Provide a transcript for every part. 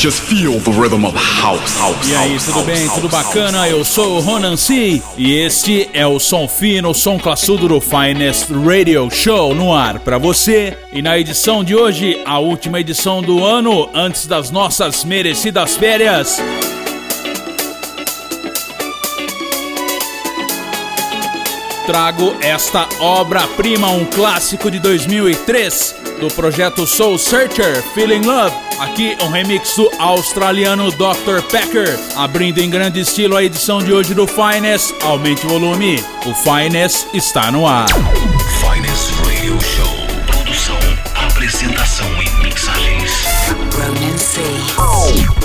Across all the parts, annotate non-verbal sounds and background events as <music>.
Just feel the rhythm of house. house E aí, tudo bem? Tudo bacana? Eu sou o Ronan C. E este é o som fino, o som classudo do Finest Radio Show no ar pra você. E na edição de hoje, a última edição do ano, antes das nossas merecidas férias. Trago esta obra-prima, um clássico de 2003 do projeto Soul Searcher, Feeling Love. Aqui um remix do australiano Dr. Packer, abrindo em grande estilo a edição de hoje do Finest. Aumente o volume, o Finest está no ar. Finest Radio Show. Produção, apresentação e mixagens. Ronan C.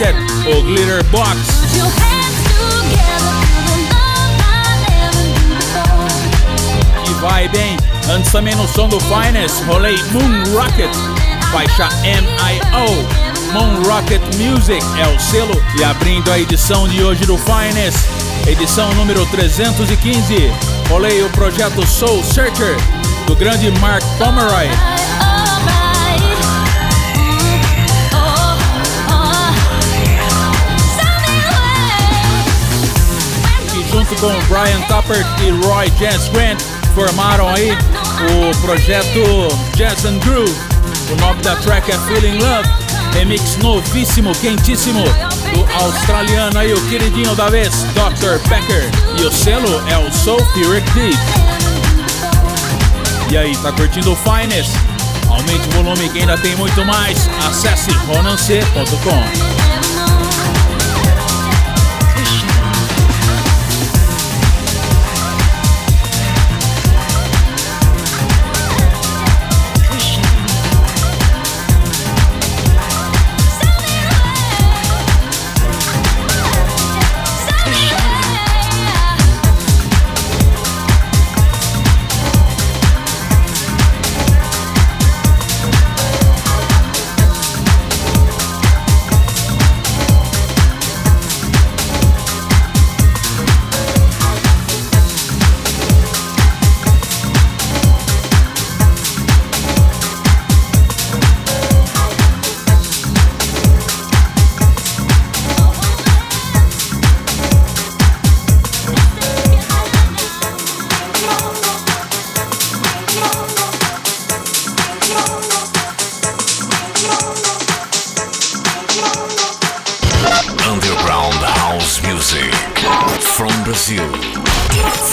o Glitter Box. E vai bem, antes também no som do Finest, rolei Moon Rocket, faixa MIO. Moon Rocket Music é o selo e abrindo a edição de hoje do Finest, edição número 315. Rolei o projeto Soul Searcher do grande Mark Pomeroy. Junto com Brian Tupper e Roy Jazz Grant formaram aí o projeto Jazz and Groove. O nome da track é Feeling Love, remix novíssimo, quentíssimo do australiano aí, o queridinho da vez, Dr. Becker. E o selo é o Sulfuric Deep. E aí, tá curtindo o Finest? Aumente o volume que ainda tem muito mais. Acesse ronance.com.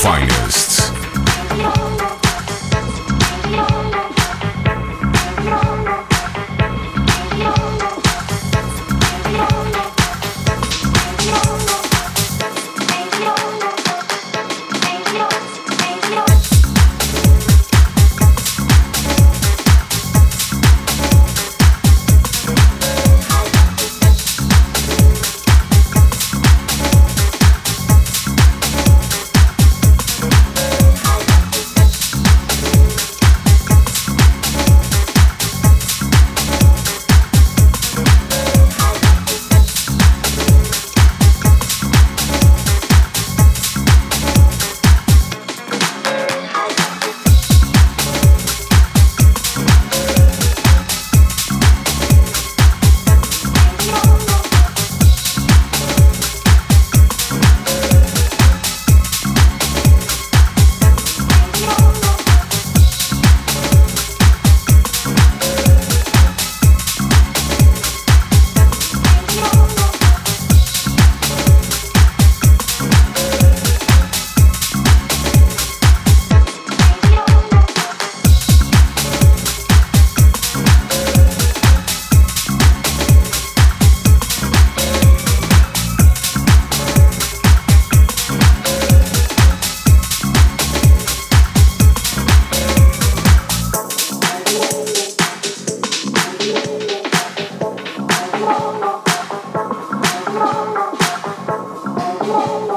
Finest. Come <laughs> on.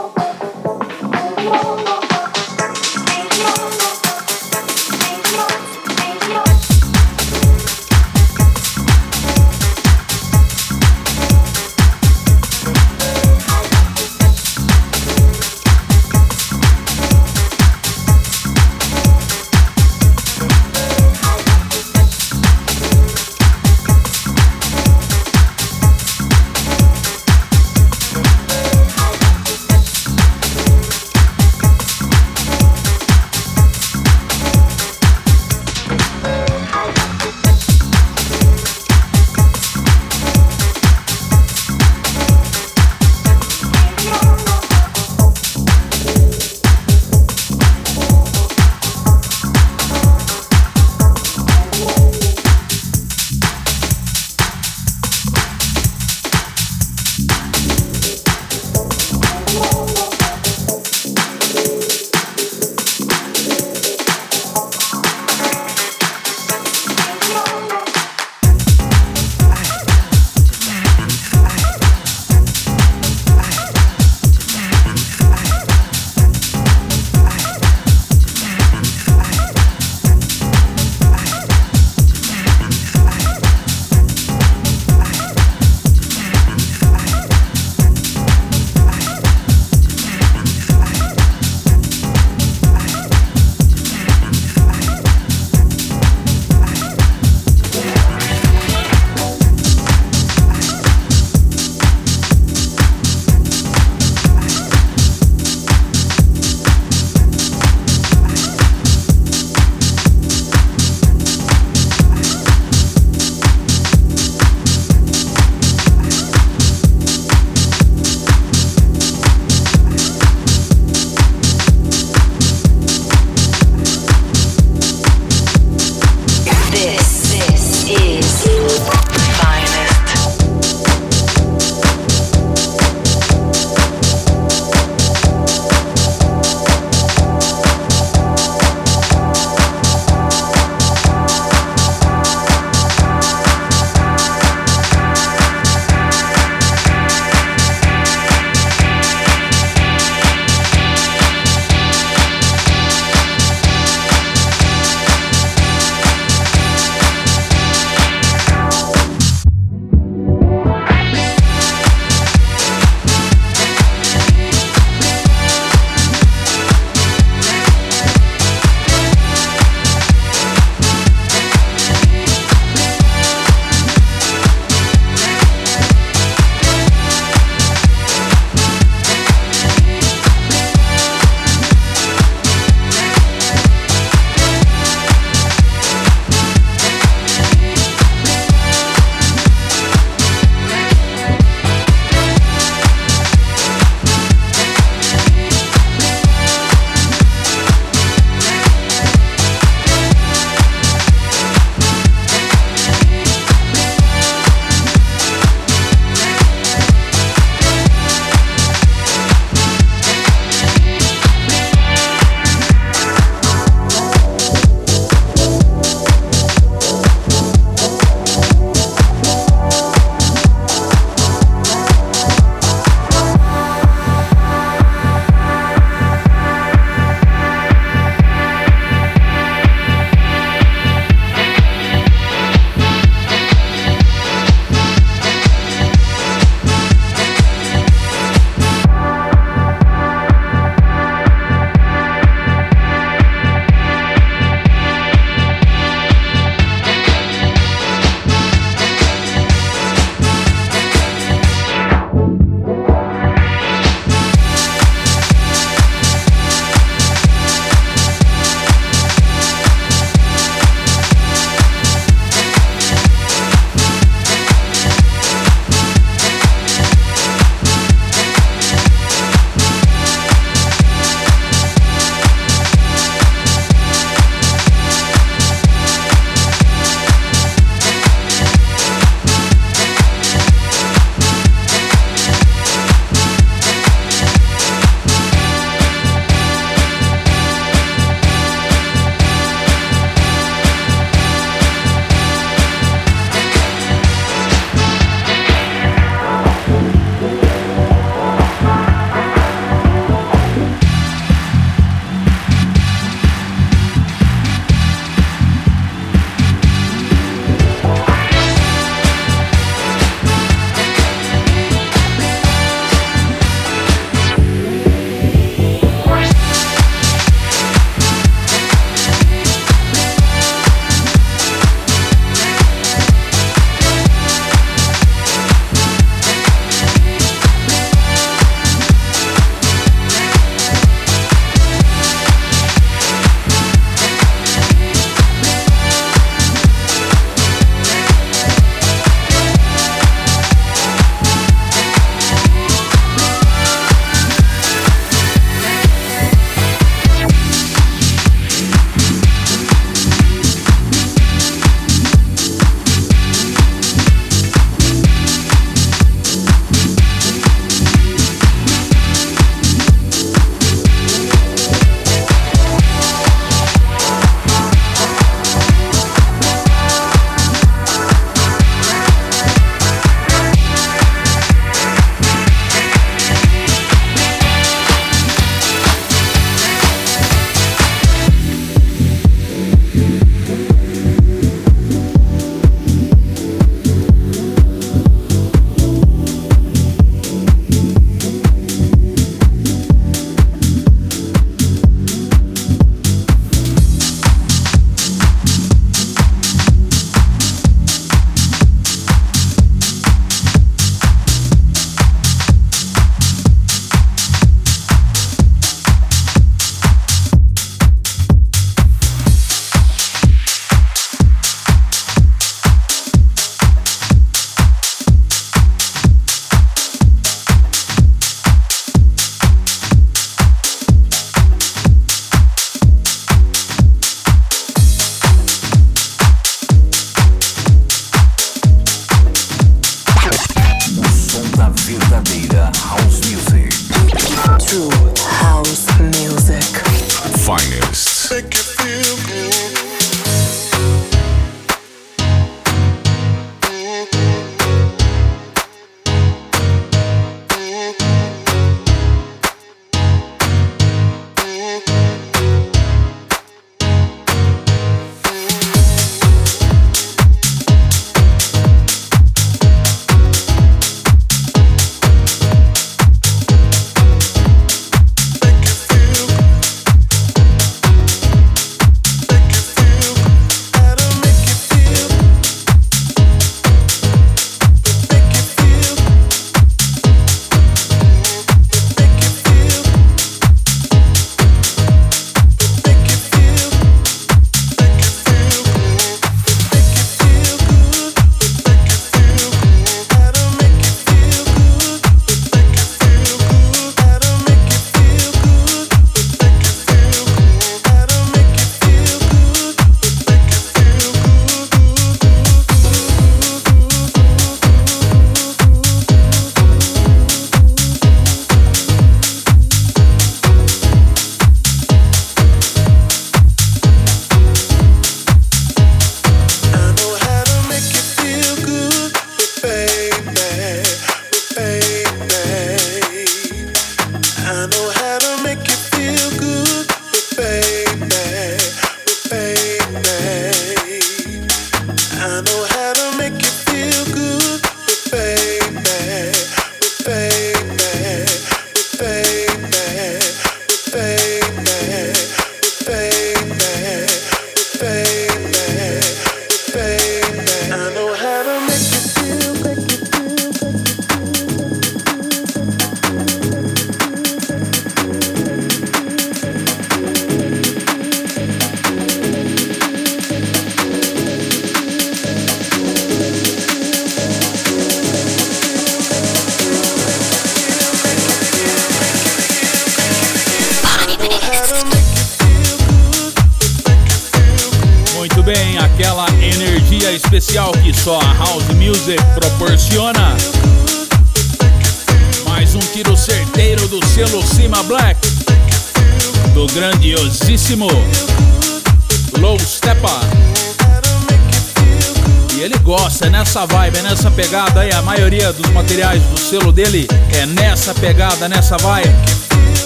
Pegada aí. A maioria dos materiais do selo dele é nessa pegada, nessa vibe.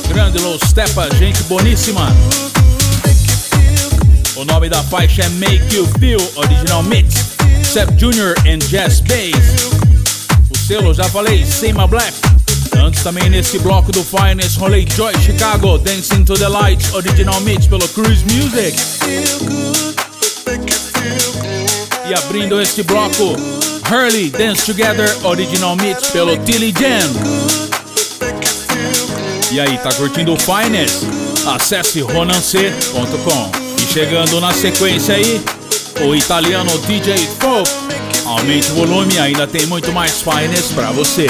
Grande Low Steppa, gente boníssima. O nome da faixa é Make You Feel Original Mix, Seb Jr. and Jazz Bass. O selo, já falei, Sema Black. Antes também nesse bloco do Finest, rolei Joy Chicago, Dancing to the Lights, Original Mix pelo Cruise Music. E abrindo este bloco, Hurley Dance Together, Original Mix pelo Tilly Jam. E aí, tá curtindo o Finest? Acesse ronance.com. E chegando na sequência aí, o italiano DJ Folk. Aumente o volume, ainda tem muito mais finest para você.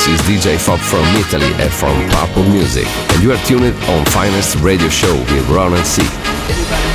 This is DJ Fob from Italy and from Purple Music. And you are tuned on Finest Radio Show with Ron and C.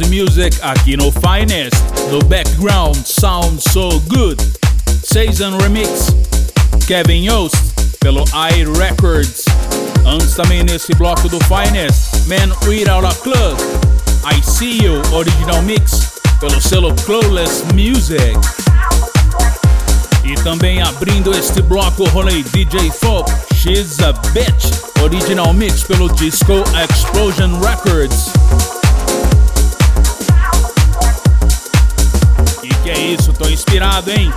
House Music aqui no Finest. No background, Sound So Good. Season Remix, Kevin Yost, pelo i Records. Antes também nesse bloco do Finest, Man Without a Club. I See You, Original Mix, pelo selo Clueless Music. E também abrindo este bloco, rolei DJ Folk, She's a Bitch, Original Mix pelo Disco Explosion Records. Que é isso, tô inspirado, hein?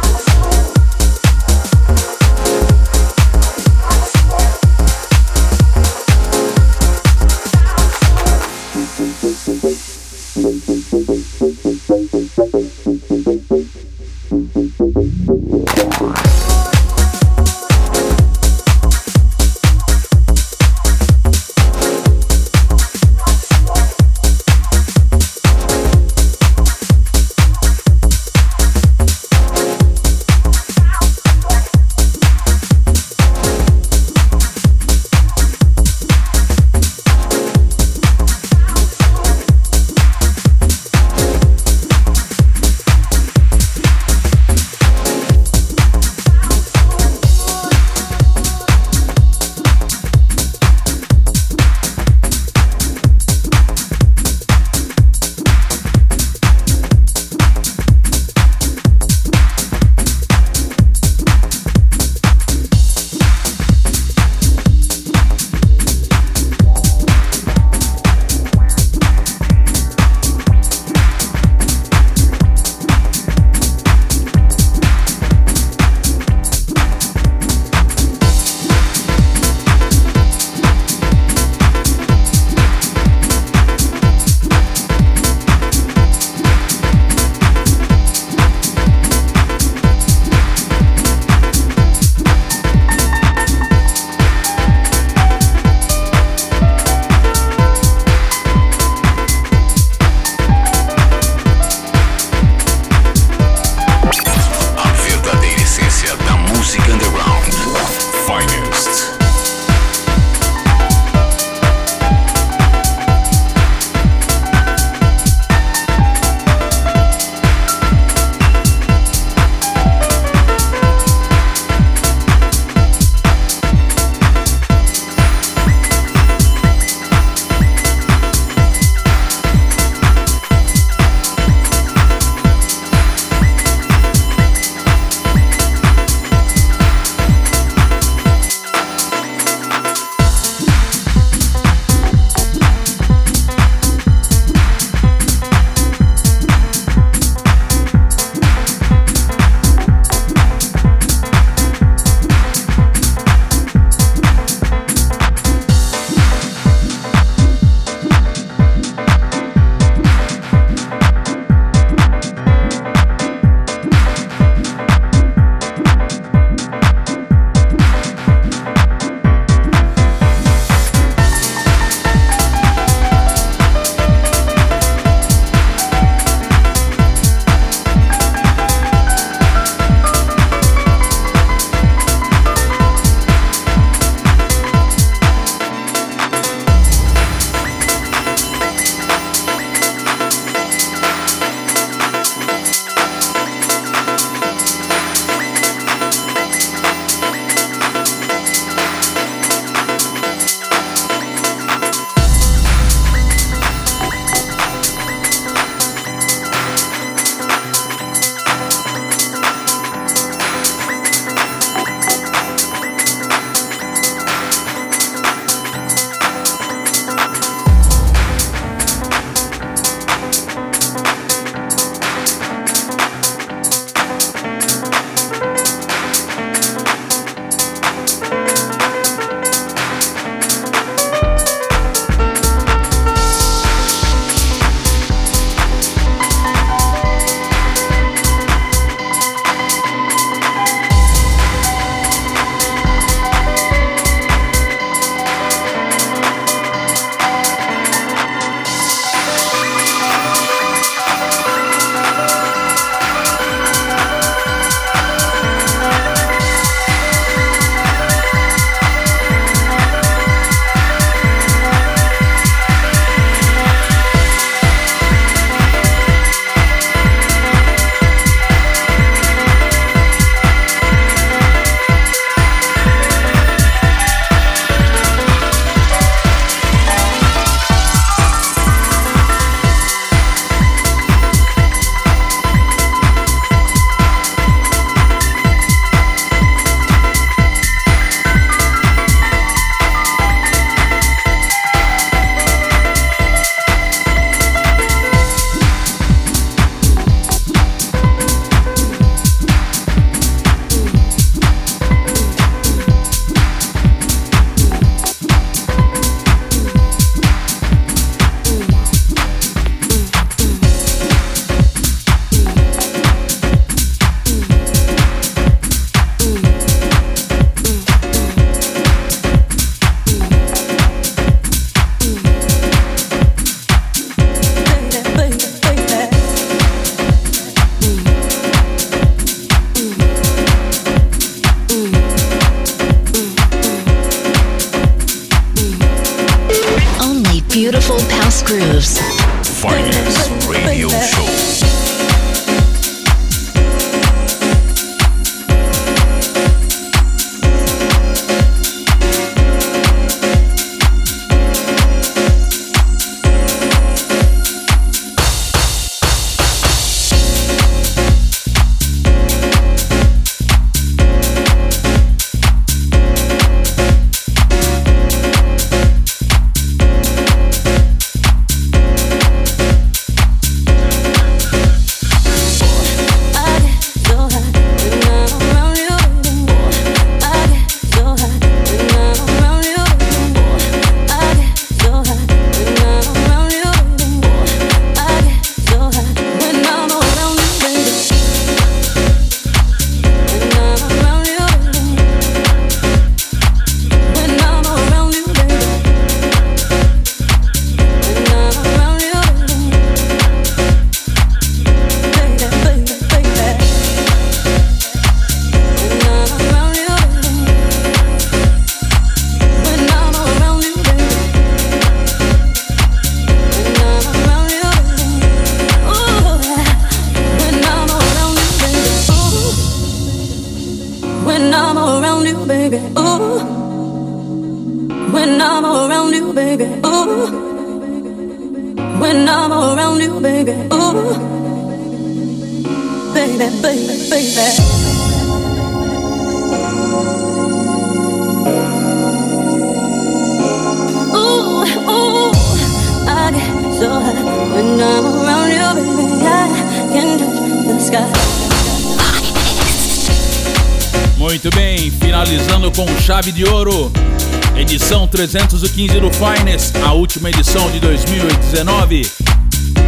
315 do Finest, a última edição de 2019.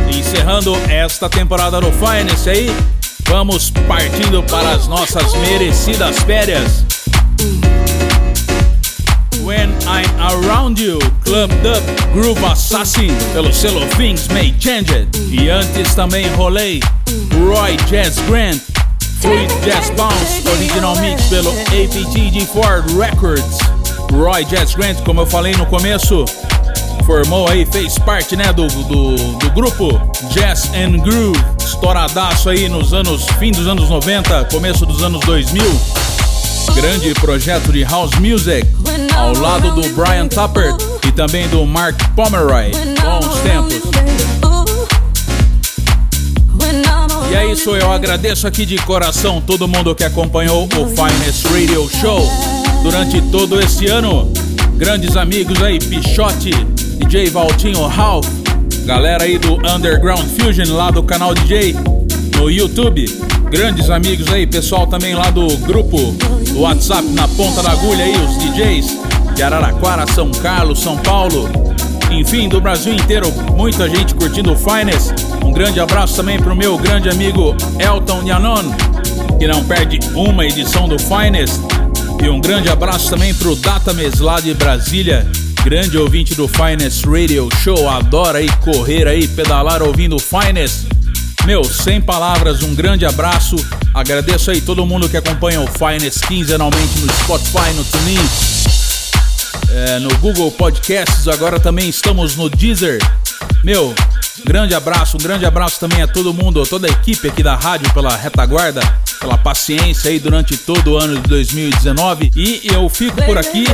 Encerrando esta temporada do Finest aí, vamos partindo para as nossas merecidas férias. When I'm Around You, Club Dub Groove Assassin, pelo selo Things May Change. E antes também rolei Roy Jazz Grant, Fluid Jazz Bounce, original mix pelo APTG Ford Records. Roy Jazz Grant, como eu falei no começo, formou aí, fez parte né, do, do, do grupo Jazz and Groove, estouradaço aí nos anos, fim dos anos 90, começo dos anos 2000 grande projeto de house music ao lado do Brian Tuppert e também do Mark Pomeroy. Bons tempos. E é isso, eu agradeço aqui de coração todo mundo que acompanhou o Finest Radio Show durante todo esse ano. Grandes amigos aí, Pichote, DJ Valtinho Ralph, galera aí do Underground Fusion lá do canal DJ no YouTube. Grandes amigos aí, pessoal também lá do grupo do WhatsApp na ponta da agulha aí, os DJs de Araraquara, São Carlos, São Paulo, enfim, do Brasil inteiro, muita gente curtindo o Finest. Um grande abraço também pro meu grande amigo Elton Yanon, que não perde uma edição do Finest. E um grande abraço também pro Datames lá de Brasília, grande ouvinte do Finest Radio Show, adora aí correr aí, pedalar ouvindo Finest. Meu, sem palavras, um grande abraço. Agradeço aí todo mundo que acompanha o Finest quinzenalmente no Spotify, no TuneIn, é, no Google Podcasts. Agora também estamos no Deezer. Meu, grande abraço, um grande abraço também a todo mundo, toda a equipe aqui da rádio pela retaguarda, pela paciência aí durante todo o ano de 2019. E eu fico por aqui.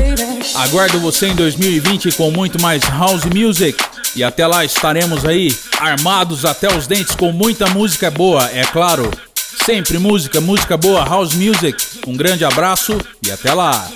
Aguardo você em 2020 com muito mais house music. E até lá estaremos aí armados até os dentes com muita música boa, é claro. Sempre música, música boa, house music. Um grande abraço e até lá.